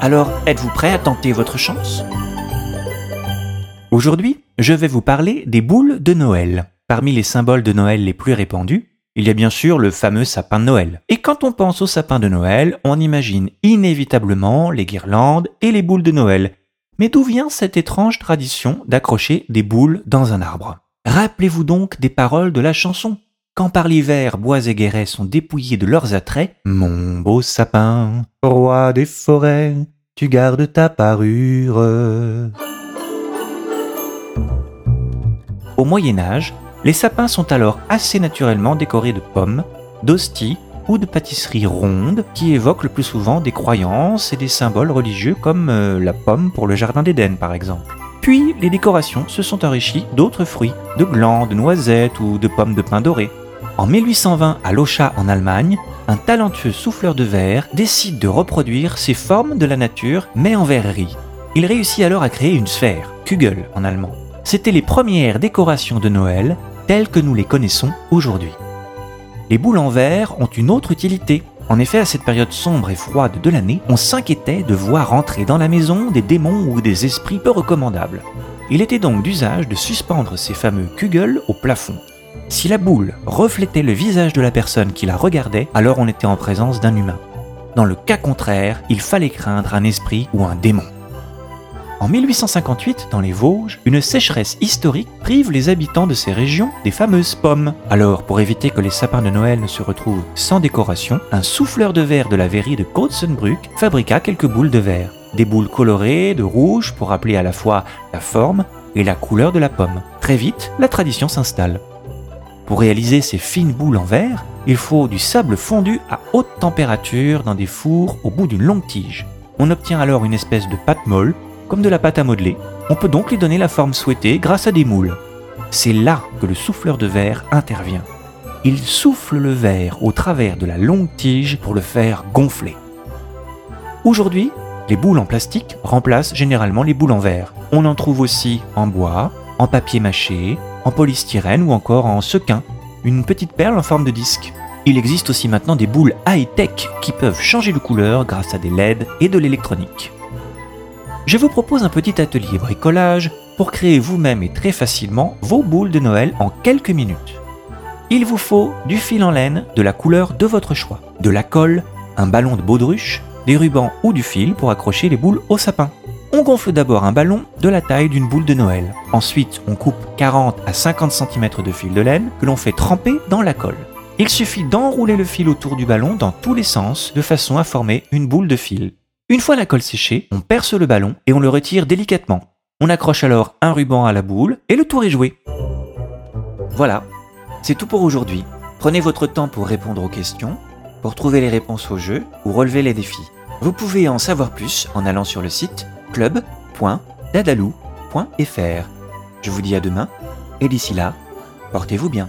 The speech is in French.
Alors, êtes-vous prêt à tenter votre chance? Aujourd'hui, je vais vous parler des boules de Noël. Parmi les symboles de Noël les plus répandus, il y a bien sûr le fameux sapin de Noël. Et quand on pense au sapin de Noël, on imagine inévitablement les guirlandes et les boules de Noël. Mais d'où vient cette étrange tradition d'accrocher des boules dans un arbre? Rappelez-vous donc des paroles de la chanson. Quand par l'hiver bois et guérets sont dépouillés de leurs attraits, Mon beau sapin, roi des forêts, tu gardes ta parure. Au Moyen Âge, les sapins sont alors assez naturellement décorés de pommes, d'hosties ou de pâtisseries rondes qui évoquent le plus souvent des croyances et des symboles religieux comme euh, la pomme pour le jardin d'Éden par exemple. Puis les décorations se sont enrichies d'autres fruits, de glands, de noisettes ou de pommes de pin dorées. En 1820, à Locha en Allemagne, un talentueux souffleur de verre décide de reproduire ces formes de la nature mais en verrerie. Il réussit alors à créer une sphère, Kugel en allemand. C'étaient les premières décorations de Noël telles que nous les connaissons aujourd'hui. Les boules en verre ont une autre utilité. En effet, à cette période sombre et froide de l'année, on s'inquiétait de voir entrer dans la maison des démons ou des esprits peu recommandables. Il était donc d'usage de suspendre ces fameux kugels au plafond. Si la boule reflétait le visage de la personne qui la regardait, alors on était en présence d'un humain. Dans le cas contraire, il fallait craindre un esprit ou un démon. En 1858, dans les Vosges, une sécheresse historique prive les habitants de ces régions des fameuses pommes. Alors, pour éviter que les sapins de Noël ne se retrouvent sans décoration, un souffleur de verre de la verrie de Kotzenbrück fabriqua quelques boules de verre. Des boules colorées de rouge pour rappeler à la fois la forme et la couleur de la pomme. Très vite, la tradition s'installe. Pour réaliser ces fines boules en verre, il faut du sable fondu à haute température dans des fours au bout d'une longue tige. On obtient alors une espèce de pâte molle comme de la pâte à modeler. On peut donc lui donner la forme souhaitée grâce à des moules. C'est là que le souffleur de verre intervient. Il souffle le verre au travers de la longue tige pour le faire gonfler. Aujourd'hui, les boules en plastique remplacent généralement les boules en verre. On en trouve aussi en bois, en papier mâché, en polystyrène ou encore en sequin, une petite perle en forme de disque. Il existe aussi maintenant des boules high-tech qui peuvent changer de couleur grâce à des LED et de l'électronique je vous propose un petit atelier bricolage pour créer vous-même et très facilement vos boules de Noël en quelques minutes. Il vous faut du fil en laine de la couleur de votre choix, de la colle, un ballon de baudruche, des rubans ou du fil pour accrocher les boules au sapin. On gonfle d'abord un ballon de la taille d'une boule de Noël. Ensuite, on coupe 40 à 50 cm de fil de laine que l'on fait tremper dans la colle. Il suffit d'enrouler le fil autour du ballon dans tous les sens de façon à former une boule de fil. Une fois la colle séchée, on perce le ballon et on le retire délicatement. On accroche alors un ruban à la boule et le tour est joué. Voilà, c'est tout pour aujourd'hui. Prenez votre temps pour répondre aux questions, pour trouver les réponses au jeu ou relever les défis. Vous pouvez en savoir plus en allant sur le site club.dadalou.fr. Je vous dis à demain et d'ici là, portez-vous bien.